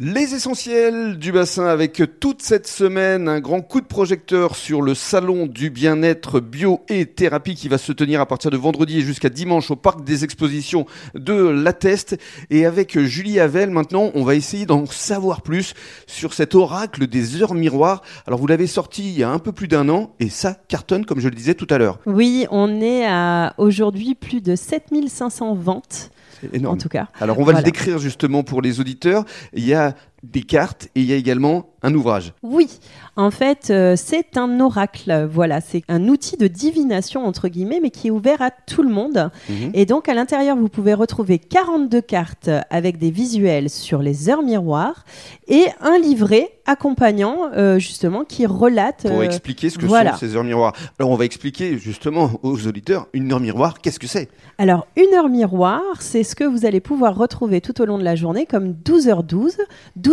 Les essentiels du bassin avec toute cette semaine un grand coup de projecteur sur le salon du bien-être bio et thérapie qui va se tenir à partir de vendredi et jusqu'à dimanche au parc des expositions de La Teste. Et avec Julie Havel maintenant, on va essayer d'en savoir plus sur cet oracle des heures miroirs. Alors vous l'avez sorti il y a un peu plus d'un an et ça cartonne comme je le disais tout à l'heure. Oui, on est à aujourd'hui plus de 7500 ventes énorme. en tout cas. Alors on va le décrire justement pour les auditeurs. Il y a uh, des cartes et il y a également un ouvrage. Oui, en fait, euh, c'est un oracle. Voilà, c'est un outil de divination entre guillemets, mais qui est ouvert à tout le monde. Mhm. Et donc à l'intérieur, vous pouvez retrouver 42 cartes avec des visuels sur les heures miroirs et un livret accompagnant euh, justement qui relate. Pour euh, expliquer ce que voilà. sont ces heures miroirs. Alors on va expliquer justement aux auditeurs une heure miroir, qu'est-ce que c'est? Alors, une heure miroir, c'est ce que vous allez pouvoir retrouver tout au long de la journée comme 12h12,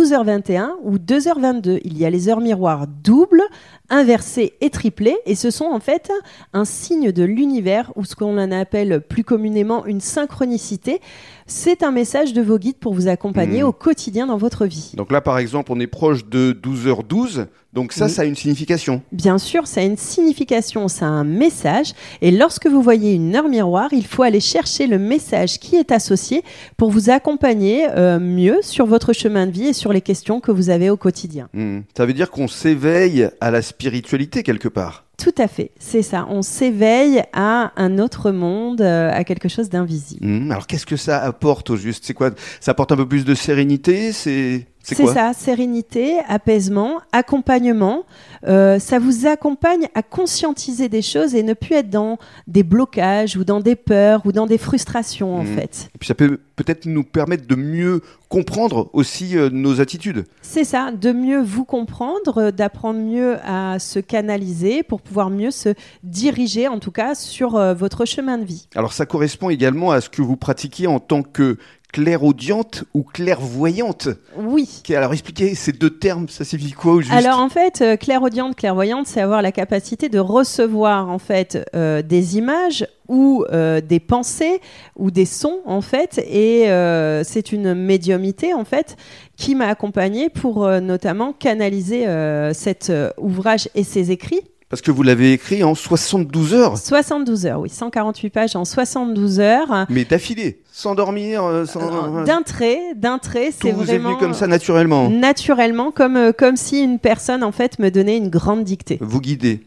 12h21 ou 2h22. Il y a les heures miroirs doubles, inversées et triplées, et ce sont en fait un signe de l'univers ou ce qu'on en appelle plus communément une synchronicité. C'est un message de vos guides pour vous accompagner Mhm. au quotidien dans votre vie. Donc là par exemple on est proche de 12h12, donc ça Oui. ça a une signification. Bien sûr, ça a une signification, ça a un message. Et lorsque vous voyez une heure miroir, il faut aller chercher le message qui est associé pour vous accompagner euh, mieux sur votre chemin de vie et sur les questions que vous avez au quotidien. Hmm. Ça veut dire qu'on s'éveille à la spiritualité quelque part. Tout à fait, c'est ça. On s'éveille à un autre monde, euh, à quelque chose d'invisible. Hmm. Alors qu'est-ce que ça apporte au juste? C'est quoi? Ça apporte un peu plus de sérénité? C'est c'est ça, sérénité, apaisement, accompagnement. Euh, ça vous accompagne à conscientiser des choses et ne plus être dans des blocages ou dans des peurs ou dans des frustrations en Mhm. fait. Et puis ça peut peut-être nous permettre de mieux comprendre aussi euh, nos attitudes. C'est ça, de mieux vous comprendre, euh, d'apprendre mieux à se canaliser pour pouvoir mieux se diriger en tout cas sur votre chemin de vie. Alors ça correspond également à ce que vous pratiquez en tant que clairaudiente ou clairvoyante. Oui. Alors expliquez ces deux termes, ça signifie quoi au juste Alors en fait, euh, clairaudiente, clairvoyante, c'est avoir la capacité de recevoir en fait euh, des images ou euh, des pensées ou des sons en fait, et euh, c'est une médiumité en fait qui m'a accompagnée pour euh, notamment canaliser cet ouvrage et ses écrits. Parce que vous l'avez écrit en 72 heures, 72 heures, oui, 148 pages en 72 heures. mais d'affilée, sans dormir, euh, sans... D'un trait, d'un trait, Tout c'est vous vraiment est venu comme ça naturellement. naturellement, comme euh, comme si une personne en fait me donnait une grande dictée. Vous guidez.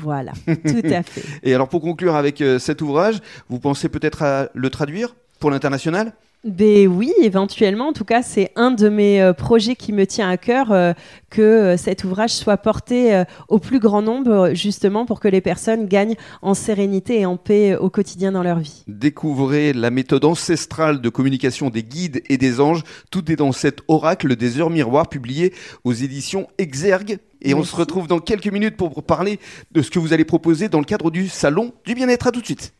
Voilà, tout à fait. Et alors pour conclure avec euh, cet ouvrage, vous pensez peut-être à le traduire pour l'international? Ben oui, éventuellement. En tout cas, c'est un de mes euh, projets qui me tient à cœur euh, que euh, cet ouvrage soit porté au plus grand nombre, justement pour que les personnes gagnent en sérénité et en paix au quotidien dans leur vie. Découvrez la méthode ancestrale de communication des guides et des anges. Tout est dans cet oracle des heures miroirs publié aux éditions Exergue. Et on se retrouve dans quelques minutes pour parler de ce que vous allez proposer dans le cadre du salon du bien-être. À tout de suite.